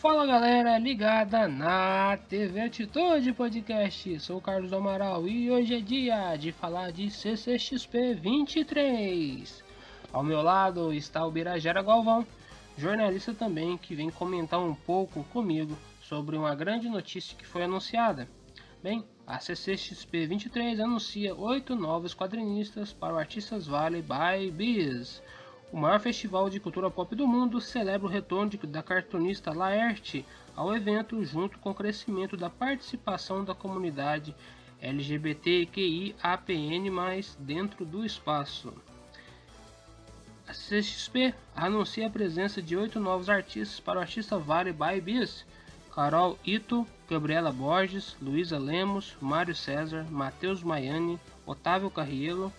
Fala galera ligada na TV Atitude Podcast, sou o Carlos Amaral e hoje é dia de falar de CCXP 23. Ao meu lado está o Birajara Galvão, jornalista também que vem comentar um pouco comigo sobre uma grande notícia que foi anunciada. Bem, a CCXP 23 anuncia oito novos quadrinistas para o Artistas Valley by Biz o maior festival de cultura pop do mundo celebra o retorno da cartunista Laerte ao evento, junto com o crescimento da participação da comunidade LGBTQIAPN+, dentro do espaço. A CXP anuncia a presença de oito novos artistas para o artista Vale by Bis, Carol Ito, Gabriela Borges, Luísa Lemos, Mário César, Matheus Maiani, Otávio Carrielo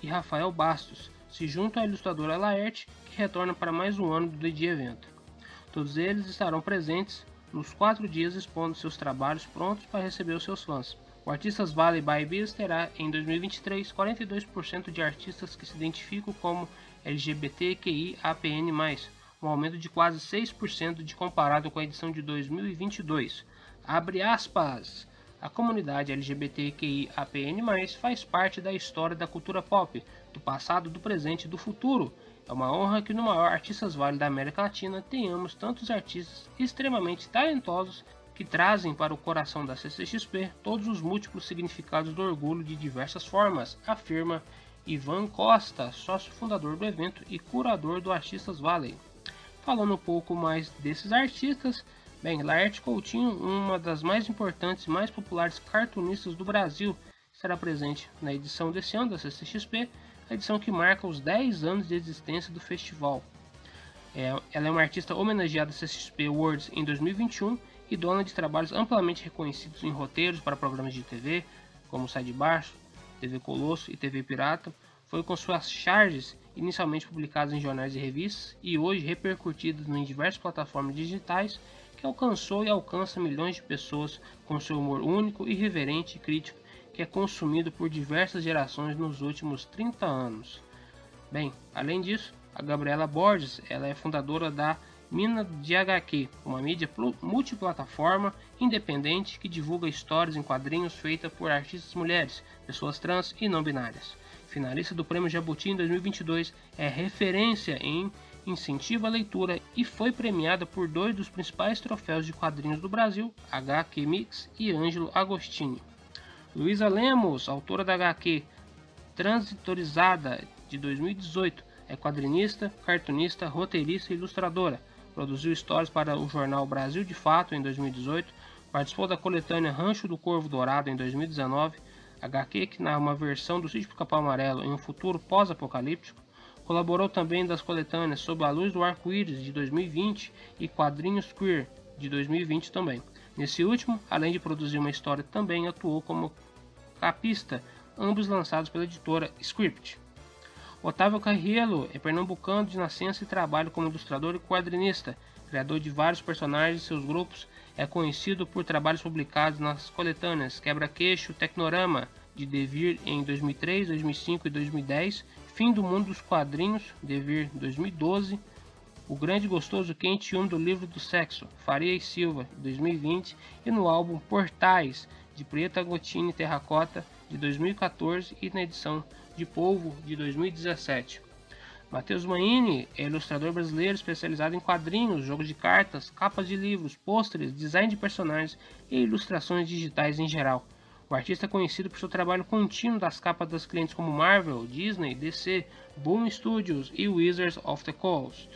e Rafael Bastos, se junta à ilustradora Laerte, que retorna para mais um ano do DJ Evento. Todos eles estarão presentes nos quatro dias expondo seus trabalhos prontos para receber os seus fãs. O Artistas Valley by Biz terá em 2023 42% de artistas que se identificam como LGBTQIAPN+, um aumento de quase 6% de comparado com a edição de 2022. Abre aspas. A comunidade LGBTQIAPN+, faz parte da história da cultura pop, do passado, do presente e do futuro. É uma honra que no maior Artistas Vale da América Latina tenhamos tantos artistas extremamente talentosos que trazem para o coração da CCXP todos os múltiplos significados do orgulho de diversas formas, afirma Ivan Costa, sócio fundador do evento e curador do Artistas Valley. Falando um pouco mais desses artistas, Bem, Laerte Coutinho, uma das mais importantes e mais populares cartunistas do Brasil, será presente na edição desse ano da CCXP, a edição que marca os 10 anos de existência do festival. É, ela é uma artista homenageada à CCXP Awards em 2021 e dona de trabalhos amplamente reconhecidos em roteiros para programas de TV, como Sai de Baixo, TV Colosso e TV Pirata. Foi com suas charges inicialmente publicadas em jornais e revistas e hoje repercutidas em diversas plataformas digitais que alcançou e alcança milhões de pessoas com seu humor único, irreverente e crítico, que é consumido por diversas gerações nos últimos 30 anos. Bem, além disso, a Gabriela Borges ela é fundadora da Mina de HQ, uma mídia multiplataforma independente que divulga histórias em quadrinhos feitas por artistas mulheres, pessoas trans e não binárias. Finalista do Prêmio Jabuti em 2022, é referência em incentiva a leitura e foi premiada por dois dos principais troféus de quadrinhos do Brasil, HQ Mix e Ângelo Agostini. Luísa Lemos, autora da HQ Transitorizada de 2018, é quadrinista, cartunista, roteirista e ilustradora. Produziu histórias para o jornal Brasil de Fato em 2018, participou da coletânea Rancho do Corvo Dourado em 2019, HQ que narra uma versão do Sítio Capão Amarelo em um futuro pós-apocalíptico, Colaborou também das coletâneas Sob a Luz do Arco-Íris de 2020 e Quadrinhos Queer de 2020 também. Nesse último, além de produzir uma história, também atuou como capista, ambos lançados pela editora Script. Otávio Carrielo é pernambucano de nascença e trabalha como ilustrador e quadrinista, criador de vários personagens e seus grupos. É conhecido por trabalhos publicados nas coletâneas Quebra-Queixo, Tecnorama, de Devir em 2003, 2005 e 2010 Fim do Mundo dos Quadrinhos, Devir 2012, O Grande Gostoso Quente 1 do Livro do Sexo, Faria e Silva, 2020, e no álbum Portais, de Preta Gotini Terracota, de 2014, e na edição de Polvo, de 2017. Matheus Maini é ilustrador brasileiro especializado em quadrinhos, jogos de cartas, capas de livros, pôsteres, design de personagens e ilustrações digitais em geral. O artista é conhecido por seu trabalho contínuo das capas das clientes como Marvel, Disney, DC, Boom Studios e Wizards of the Coast.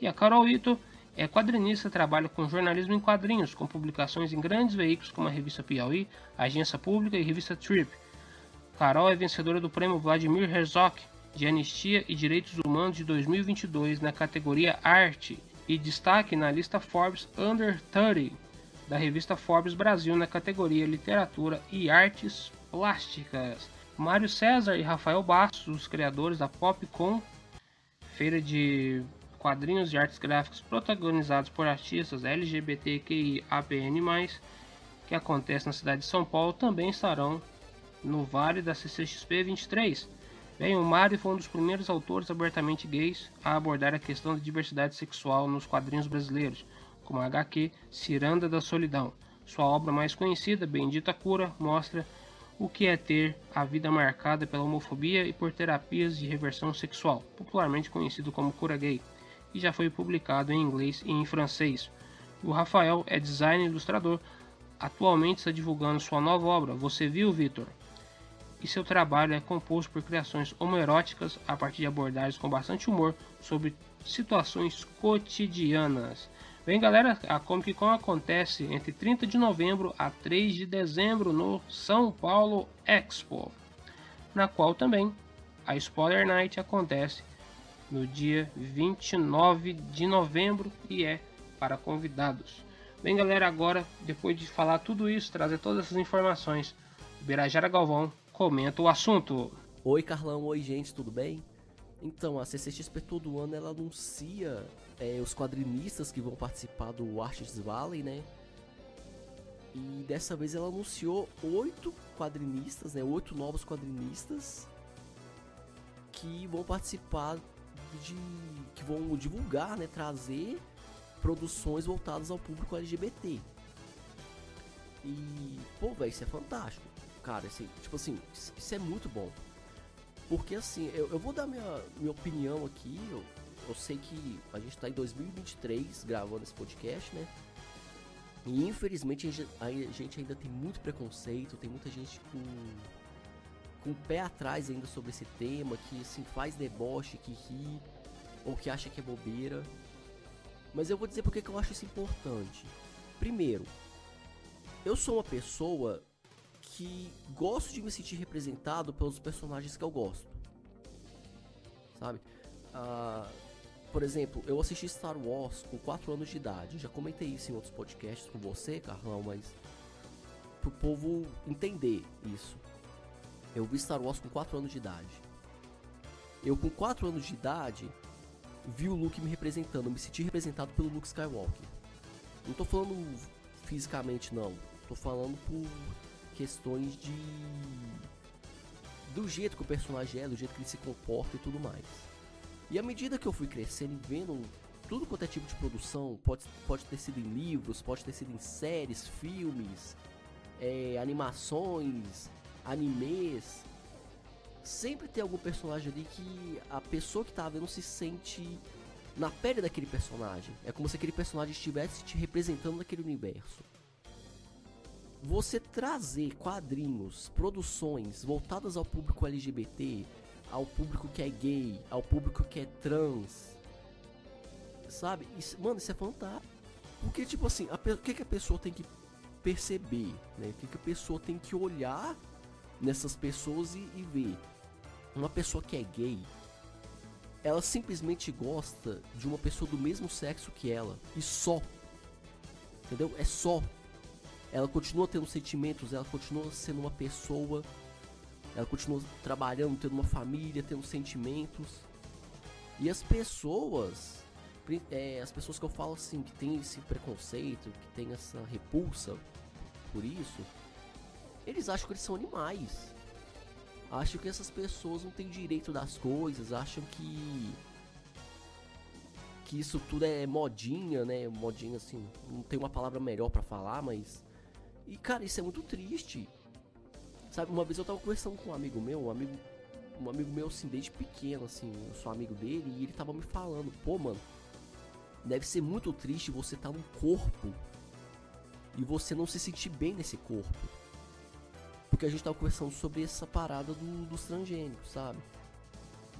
E a Carol Ito é quadrinista, trabalha com jornalismo em quadrinhos, com publicações em grandes veículos como a revista Piauí, a Agência Pública e a revista Trip. Carol é vencedora do prêmio Vladimir Herzog de Anistia e Direitos Humanos de 2022 na categoria Arte e destaque na lista Forbes Under 30 da revista Forbes Brasil na categoria Literatura e Artes Plásticas. Mário César e Rafael Bastos, os criadores da Popcom, feira de quadrinhos e artes gráficas protagonizados por artistas LGBTQIAPN+, que acontece na cidade de São Paulo, também estarão no Vale da CCXP 23. Bem, o Mário foi um dos primeiros autores abertamente gays a abordar a questão da diversidade sexual nos quadrinhos brasileiros como a HQ Ciranda da Solidão. Sua obra mais conhecida, Bendita Cura, mostra o que é ter a vida marcada pela homofobia e por terapias de reversão sexual, popularmente conhecido como cura gay, e já foi publicado em inglês e em francês. O Rafael é designer e ilustrador, atualmente está divulgando sua nova obra, Você Viu, Vitor? E seu trabalho é composto por criações homoeróticas a partir de abordagens com bastante humor sobre situações cotidianas. Bem, galera, a Comic Con acontece entre 30 de novembro a 3 de dezembro no São Paulo Expo, na qual também a Spoiler Night acontece no dia 29 de novembro e é para convidados. Bem, galera, agora, depois de falar tudo isso, trazer todas essas informações, Birajara Galvão comenta o assunto. Oi, Carlão, oi, gente, tudo bem? Então, a CCXP todo ano ela anuncia é, os quadrinistas que vão participar do Artists Valley, né? E dessa vez ela anunciou oito quadrinistas, né? Oito novos quadrinistas que vão participar de. que vão divulgar, né? Trazer produções voltadas ao público LGBT. E, pô, velho, isso é fantástico. Cara, assim, tipo assim, isso é muito bom. Porque assim, eu, eu vou dar minha, minha opinião aqui. Eu, eu sei que a gente está em 2023 gravando esse podcast, né? E infelizmente a gente ainda tem muito preconceito, tem muita gente com, com o pé atrás ainda sobre esse tema, que assim faz deboche, que ri, ou que acha que é bobeira. Mas eu vou dizer porque que eu acho isso importante. Primeiro, eu sou uma pessoa que gosto de me sentir representado pelos personagens que eu gosto. Sabe? Uh, por exemplo, eu assisti Star Wars com 4 anos de idade. Já comentei isso em outros podcasts com você, Carlão, mas pro povo entender isso. Eu vi Star Wars com 4 anos de idade. Eu com 4 anos de idade vi o Luke me representando, me senti representado pelo Luke Skywalker. Não tô falando fisicamente não, tô falando por questões de do jeito que o personagem é, do jeito que ele se comporta e tudo mais. E à medida que eu fui crescendo e vendo tudo quanto é tipo de produção, pode, pode ter sido em livros, pode ter sido em séries, filmes, é, animações, animes, sempre tem algum personagem ali que a pessoa que tá vendo se sente na pele daquele personagem. É como se aquele personagem estivesse te representando naquele universo. Você trazer quadrinhos, produções voltadas ao público LGBT, ao público que é gay, ao público que é trans. Sabe? Isso, mano, isso é fantástico. Porque, tipo assim, o que, que a pessoa tem que perceber? Né? O que, que a pessoa tem que olhar nessas pessoas e, e ver? Uma pessoa que é gay, ela simplesmente gosta de uma pessoa do mesmo sexo que ela. E só. Entendeu? É só. Ela continua tendo sentimentos, ela continua sendo uma pessoa ela continua trabalhando, tendo uma família, tendo sentimentos. E as pessoas, é, as pessoas que eu falo assim, que tem esse preconceito, que tem essa repulsa por isso, eles acham que eles são animais. Acham que essas pessoas não têm direito das coisas, acham que que isso tudo é modinha, né? Modinha assim, não tem uma palavra melhor para falar, mas e cara, isso é muito triste. Sabe, uma vez eu tava conversando com um amigo meu, um amigo, um amigo meu assim, desde pequeno, assim, eu sou amigo dele, e ele tava me falando, pô, mano, deve ser muito triste você tá num corpo e você não se sentir bem nesse corpo. Porque a gente tava conversando sobre essa parada do, dos transgênicos, sabe?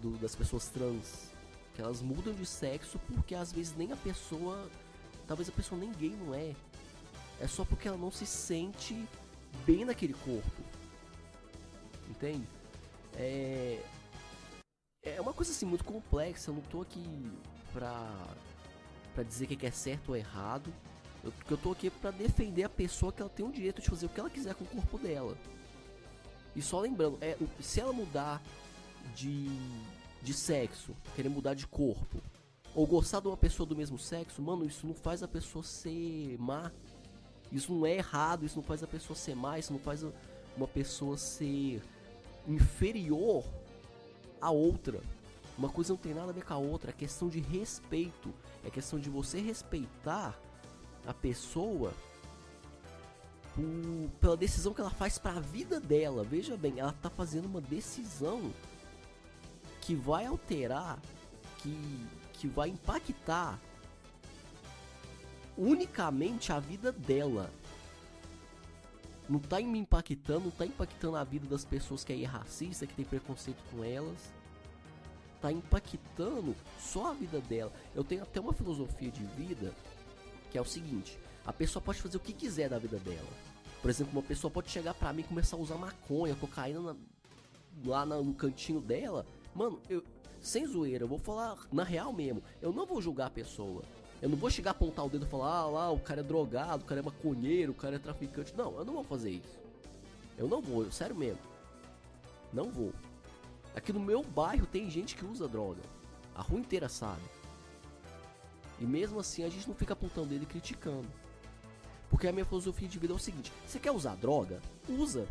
Do, das pessoas trans. Que elas mudam de sexo porque às vezes nem a pessoa. Talvez a pessoa nem gay não é. É só porque ela não se sente bem naquele corpo entende? É, é uma coisa assim muito complexa, eu não tô aqui pra, pra dizer o que é certo ou errado. Eu, eu tô aqui pra defender a pessoa que ela tem o direito de fazer o que ela quiser com o corpo dela. E só lembrando, é, se ela mudar de, de sexo, querer mudar de corpo, ou gostar de uma pessoa do mesmo sexo, mano, isso não faz a pessoa ser má. Isso não é errado, isso não faz a pessoa ser má, isso não faz uma pessoa ser inferior a outra. Uma coisa não tem nada a ver com a outra, é questão de respeito. É questão de você respeitar a pessoa por, pela decisão que ela faz para a vida dela. Veja bem, ela tá fazendo uma decisão que vai alterar, que, que vai impactar unicamente a vida dela. Não tá me impactando, não tá impactando a vida das pessoas que é racista, que tem preconceito com elas. Tá impactando só a vida dela. Eu tenho até uma filosofia de vida que é o seguinte: a pessoa pode fazer o que quiser da vida dela. Por exemplo, uma pessoa pode chegar pra mim e começar a usar maconha, cocaína na, lá no cantinho dela. Mano, eu, sem zoeira, eu vou falar na real mesmo. Eu não vou julgar a pessoa. Eu não vou chegar a apontar o dedo e falar, ah lá, o cara é drogado, o cara é maconheiro, o cara é traficante. Não, eu não vou fazer isso. Eu não vou, sério mesmo. Não vou. Aqui no meu bairro tem gente que usa droga. A rua inteira sabe. E mesmo assim a gente não fica apontando ele criticando. Porque a minha filosofia de vida é o seguinte: você quer usar droga? Usa.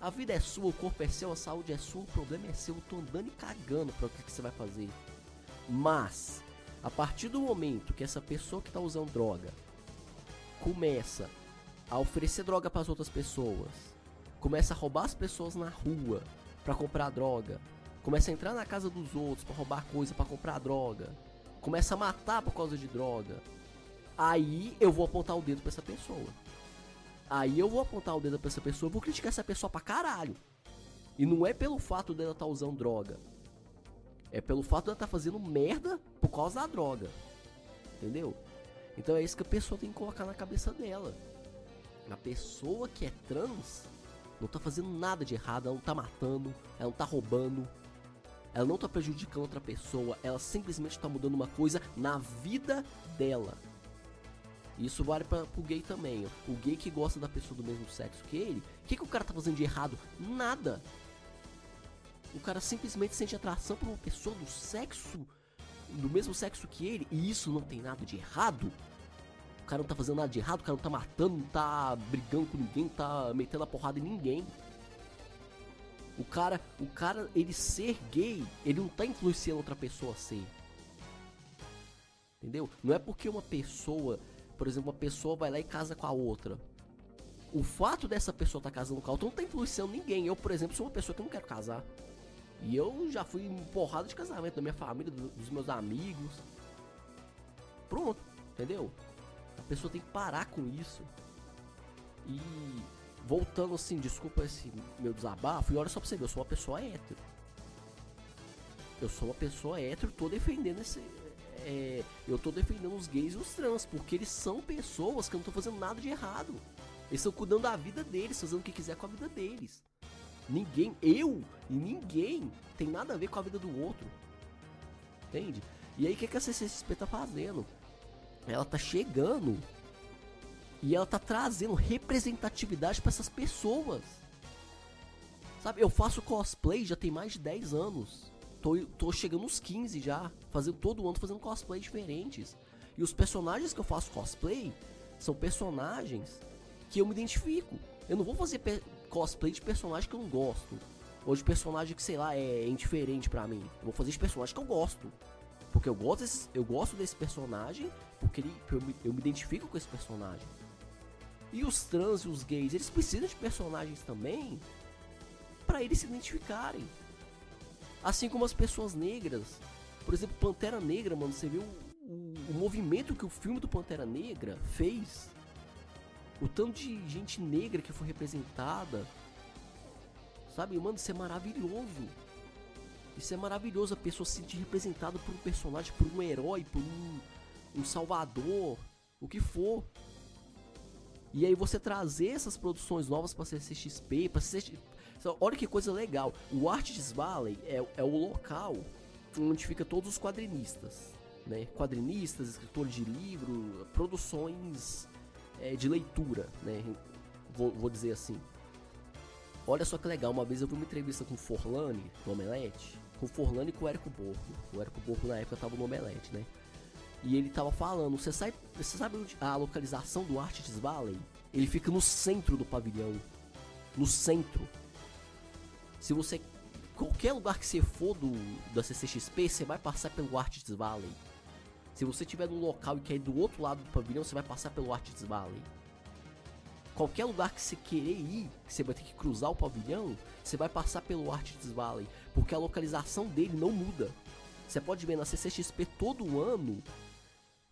A vida é sua, o corpo é seu, a saúde é sua, o problema é seu. Eu tô andando e cagando para o que, que você vai fazer. Mas, a partir do momento que essa pessoa que tá usando droga começa a oferecer droga para as outras pessoas, começa a roubar as pessoas na rua para comprar droga, começa a entrar na casa dos outros para roubar coisa para comprar droga, começa a matar por causa de droga, aí eu vou apontar o dedo para essa pessoa. Aí eu vou apontar o dedo para essa pessoa, vou criticar essa pessoa pra caralho. E não é pelo fato dela estar tá usando droga. É pelo fato dela estar tá fazendo merda por causa da droga. Entendeu? Então é isso que a pessoa tem que colocar na cabeça dela. A pessoa que é trans não tá fazendo nada de errado, ela não tá matando, ela não tá roubando, ela não tá prejudicando outra pessoa, ela simplesmente tá mudando uma coisa na vida dela. Isso vale para o gay também. O gay que gosta da pessoa do mesmo sexo que ele, o que, que o cara tá fazendo de errado? Nada. O cara simplesmente sente atração por uma pessoa do sexo, do mesmo sexo que ele, e isso não tem nada de errado. O cara não tá fazendo nada de errado, o cara não tá matando, não tá brigando com ninguém, não tá metendo a porrada em ninguém. O cara, o cara, ele ser gay, ele não tá influenciando outra pessoa a ser. Entendeu? Não é porque uma pessoa por exemplo, uma pessoa vai lá e casa com a outra. O fato dessa pessoa estar tá casando com a outra não está influenciando ninguém. Eu, por exemplo, sou uma pessoa que não quero casar. E eu já fui porrada de casamento da minha família, dos meus amigos. Pronto, entendeu? A pessoa tem que parar com isso. E voltando assim, desculpa esse meu desabafo, e olha só pra você ver, eu sou uma pessoa hétero. Eu sou uma pessoa hétero, tô defendendo esse, é, eu tô defendendo os gays e os trans, porque eles são pessoas que não estão fazendo nada de errado. Eles estão cuidando da vida deles, fazendo o que quiser com a vida deles. Ninguém, eu e ninguém tem nada a ver com a vida do outro. Entende? E aí o que, que a CCXP tá fazendo? Ela tá chegando e ela tá trazendo representatividade para essas pessoas. Sabe, eu faço cosplay já tem mais de 10 anos. Tô, tô chegando nos 15 já, fazendo todo ano fazendo cosplay diferentes. E os personagens que eu faço cosplay são personagens que eu me identifico. Eu não vou fazer cosplay de personagem que eu não gosto. Ou de personagem que, sei lá, é indiferente para mim. Eu vou fazer de personagem que eu gosto. Porque eu gosto desse, eu gosto desse personagem, porque ele, eu, me, eu me identifico com esse personagem. E os trans e os gays, eles precisam de personagens também para eles se identificarem. Assim como as pessoas negras. Por exemplo, Pantera Negra, mano, você viu o, o, movimento que o filme do Pantera Negra fez? O tanto de gente negra que foi representada. Sabe, mano, isso é maravilhoso. Isso é maravilhoso, a pessoa se sentir representada por um personagem, por um herói, por um, um salvador, o que for. E aí você trazer essas produções novas para CCXP, para CCXP, olha que coisa legal. O Artists Valley é, é o local onde fica todos os quadrinistas. Né? Quadrinistas, escritores de livro, produções é, de leitura, né? Vou, vou, dizer assim. Olha só que legal, uma vez eu vi uma entrevista com o Forlani, do Omelete, com o Forlani e com o Érico Borgo. O Érico Borgo na época tava no Omelete, né? E ele tava falando, você sabe, você sabe a localização do Artists Valley? Ele fica no centro do pavilhão. No centro. Se você. Qualquer lugar que você for do, da CCXP, você vai passar pelo Artists Valley. Se você estiver num local e quer ir do outro lado do pavilhão, você vai passar pelo Artist Valley. Qualquer lugar que você querer ir, que você vai ter que cruzar o pavilhão, você vai passar pelo Artist Valley, porque a localização dele não muda. Você pode ver na CCXP todo ano,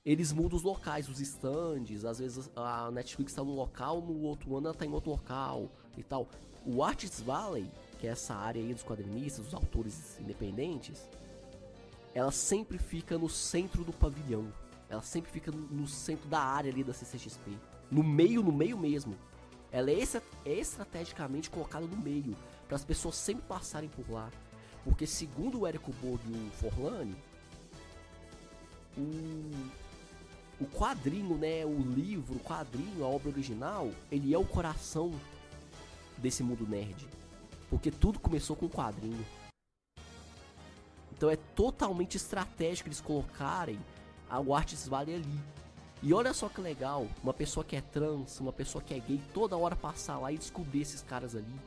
eles mudam os locais, os stands, às vezes a Netflix está num local, no outro ano ela está em outro local e tal. O Artists Valley, que é essa área aí dos quadrinistas, dos autores independentes, ela sempre fica no centro do pavilhão. Ela sempre fica no centro da área ali da CCXP. No meio, no meio mesmo. Ela é, é estrategicamente colocada no meio, para as pessoas sempre passarem por lá. Porque segundo o Érico Borg e o Forlani, o, o quadrinho, né, o livro, o quadrinho, a obra original, ele é o coração desse mundo nerd. Porque tudo começou com um quadrinho. Então é totalmente estratégico eles colocarem o Artis Valley ali. E olha só que legal, uma pessoa que é trans, uma pessoa que é gay, toda hora passar lá e descobrir esses caras ali.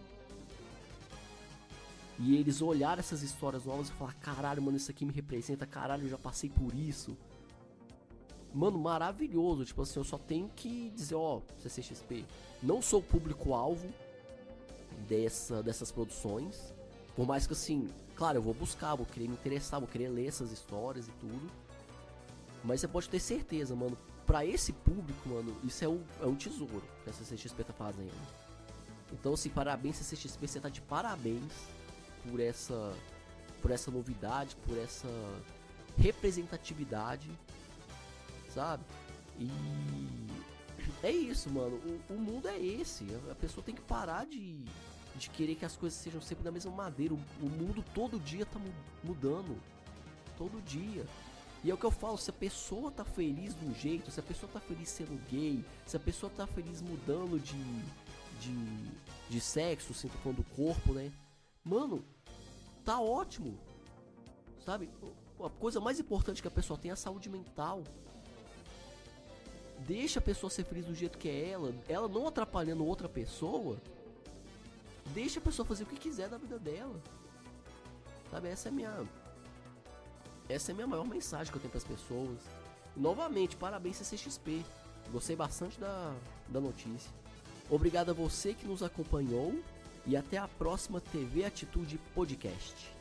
E eles olhar essas histórias novas e falar, caralho, mano, isso aqui me representa, caralho, eu já passei por isso. Mano, maravilhoso. Tipo assim, eu só tenho que dizer, ó, CCXP, não sou público-alvo dessa, dessas produções. Por mais que assim, claro, eu vou buscar, vou querer me interessar, vou querer ler essas histórias e tudo. Mas você pode ter certeza, mano, pra esse público, mano, isso é um, é um tesouro que a CCXP tá fazendo. Então, assim, parabéns CCXP, você tá de parabéns por essa por essa novidade, por essa representatividade, sabe? E é isso, mano. O, o mundo é esse. A pessoa tem que parar de, de querer que as coisas sejam sempre da mesma madeira. O, mundo todo dia tá mudando. Todo dia. E é o que eu falo, se a pessoa tá feliz de um jeito, se a pessoa tá feliz sendo gay, se a pessoa tá feliz mudando de, de, de sexo, sinto falando do corpo, né? Mano, tá ótimo. Sabe? A coisa mais importante que a pessoa tem é a saúde mental. Deixa a pessoa ser feliz do jeito que é ela, ela não atrapalhando outra pessoa. Deixa a pessoa fazer o que quiser da vida dela. Sabe? Essa é a minha essa é a minha maior mensagem que eu tenho para as pessoas. Novamente, parabéns CCXP. Gostei bastante da, da notícia. Obrigado a você que nos acompanhou e até a próxima TV Atitude Podcast.